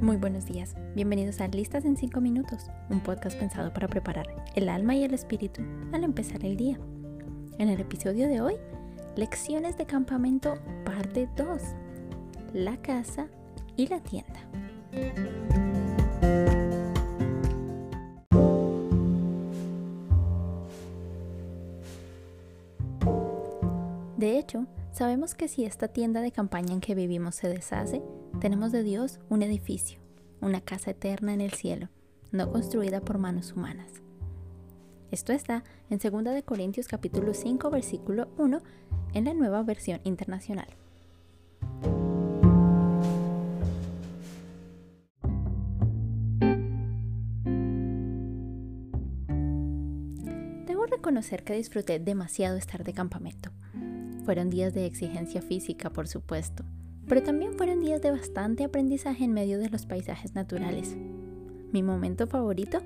Muy buenos días, bienvenidos a Listas en 5 Minutos, un podcast pensado para preparar el alma y el espíritu al empezar el día. En el episodio de hoy, Lecciones de Campamento parte 2, la casa y la tienda. De hecho, sabemos que si esta tienda de campaña en que vivimos se deshace, tenemos de Dios un edificio, una casa eterna en el cielo, no construida por manos humanas. Esto está en 2 de Corintios capítulo 5 versículo 1 en la nueva versión internacional. Debo reconocer que disfruté demasiado estar de campamento. Fueron días de exigencia física, por supuesto, pero también fueron días de bastante aprendizaje en medio de los paisajes naturales. Mi momento favorito,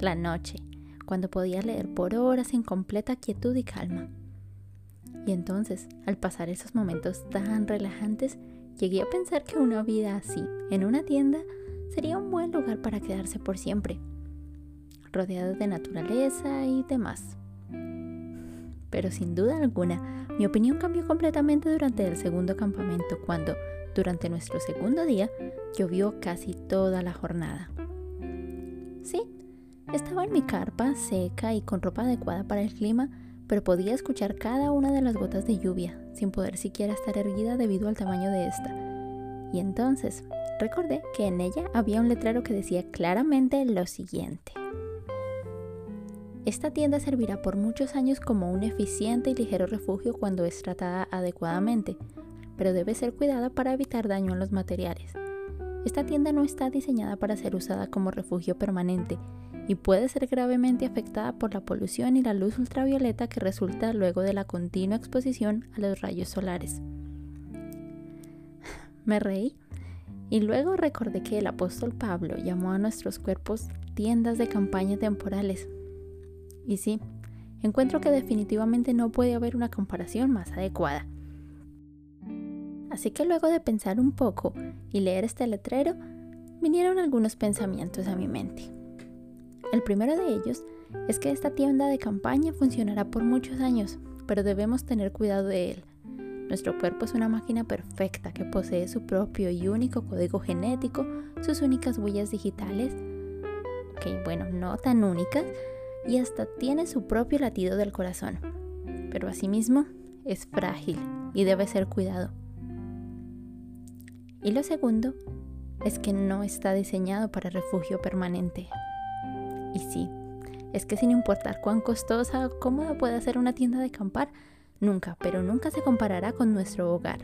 la noche, cuando podía leer por horas en completa quietud y calma. Y entonces, al pasar esos momentos tan relajantes, llegué a pensar que una vida así, en una tienda, sería un buen lugar para quedarse por siempre, rodeado de naturaleza y demás. Pero sin duda alguna, mi opinión cambió completamente durante el segundo campamento, cuando, durante nuestro segundo día, llovió casi toda la jornada. Sí, estaba en mi carpa, seca y con ropa adecuada para el clima, pero podía escuchar cada una de las gotas de lluvia, sin poder siquiera estar erguida debido al tamaño de esta. Y entonces recordé que en ella había un letrero que decía claramente lo siguiente. Esta tienda servirá por muchos años como un eficiente y ligero refugio cuando es tratada adecuadamente, pero debe ser cuidada para evitar daño en los materiales. Esta tienda no está diseñada para ser usada como refugio permanente y puede ser gravemente afectada por la polución y la luz ultravioleta que resulta luego de la continua exposición a los rayos solares. Me reí y luego recordé que el apóstol Pablo llamó a nuestros cuerpos tiendas de campaña temporales. Y sí, encuentro que definitivamente no puede haber una comparación más adecuada. Así que luego de pensar un poco y leer este letrero, vinieron algunos pensamientos a mi mente. El primero de ellos es que esta tienda de campaña funcionará por muchos años, pero debemos tener cuidado de él. Nuestro cuerpo es una máquina perfecta que posee su propio y único código genético, sus únicas huellas digitales, que bueno, no tan únicas, y hasta tiene su propio latido del corazón. Pero asimismo es frágil y debe ser cuidado. Y lo segundo es que no está diseñado para refugio permanente. Y sí, es que sin importar cuán costosa o cómoda pueda ser una tienda de acampar, nunca, pero nunca se comparará con nuestro hogar.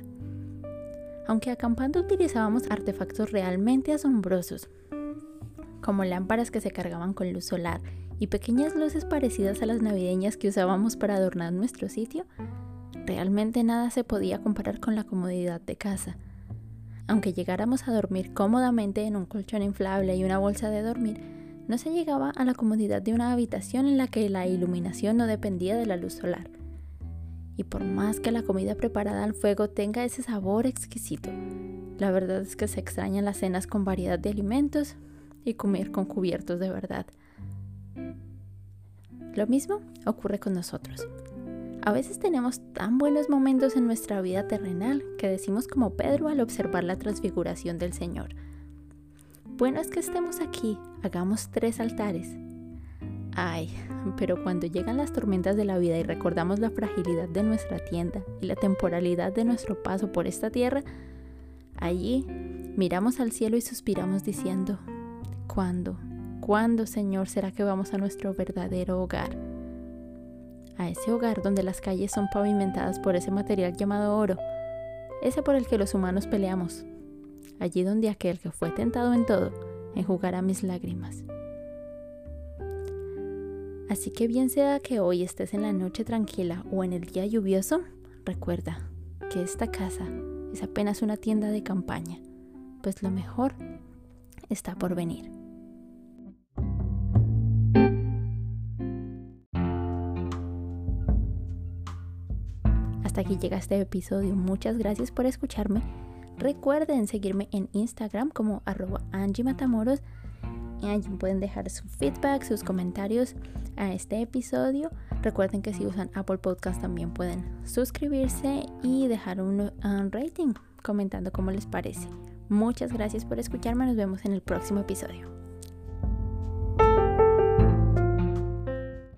Aunque acampando utilizábamos artefactos realmente asombrosos, como lámparas que se cargaban con luz solar y pequeñas luces parecidas a las navideñas que usábamos para adornar nuestro sitio, realmente nada se podía comparar con la comodidad de casa. Aunque llegáramos a dormir cómodamente en un colchón inflable y una bolsa de dormir, no se llegaba a la comodidad de una habitación en la que la iluminación no dependía de la luz solar. Y por más que la comida preparada al fuego tenga ese sabor exquisito, la verdad es que se extrañan las cenas con variedad de alimentos y comer con cubiertos de verdad. Lo mismo ocurre con nosotros. A veces tenemos tan buenos momentos en nuestra vida terrenal que decimos como Pedro al observar la transfiguración del Señor bueno es que estemos aquí, hagamos tres altares. Ay, pero cuando llegan las tormentas de la vida y recordamos la fragilidad de nuestra tienda y la temporalidad de nuestro paso por esta tierra, allí miramos al cielo y suspiramos diciendo, ¿cuándo? ¿Cuándo, Señor, será que vamos a nuestro verdadero hogar? A ese hogar donde las calles son pavimentadas por ese material llamado oro, ese por el que los humanos peleamos, allí donde aquel que fue tentado en todo enjugará mis lágrimas. Así que bien sea que hoy estés en la noche tranquila o en el día lluvioso, recuerda que esta casa es apenas una tienda de campaña, pues lo mejor está por venir. Hasta aquí llega este episodio. Muchas gracias por escucharme Recuerden seguirme en Instagram como arroba Angie Matamoros. Allí pueden dejar su feedback, sus comentarios a este episodio. Recuerden que si usan Apple Podcast también pueden suscribirse y dejar un, un rating comentando cómo les parece. Muchas gracias por escucharme. Nos vemos en el próximo episodio.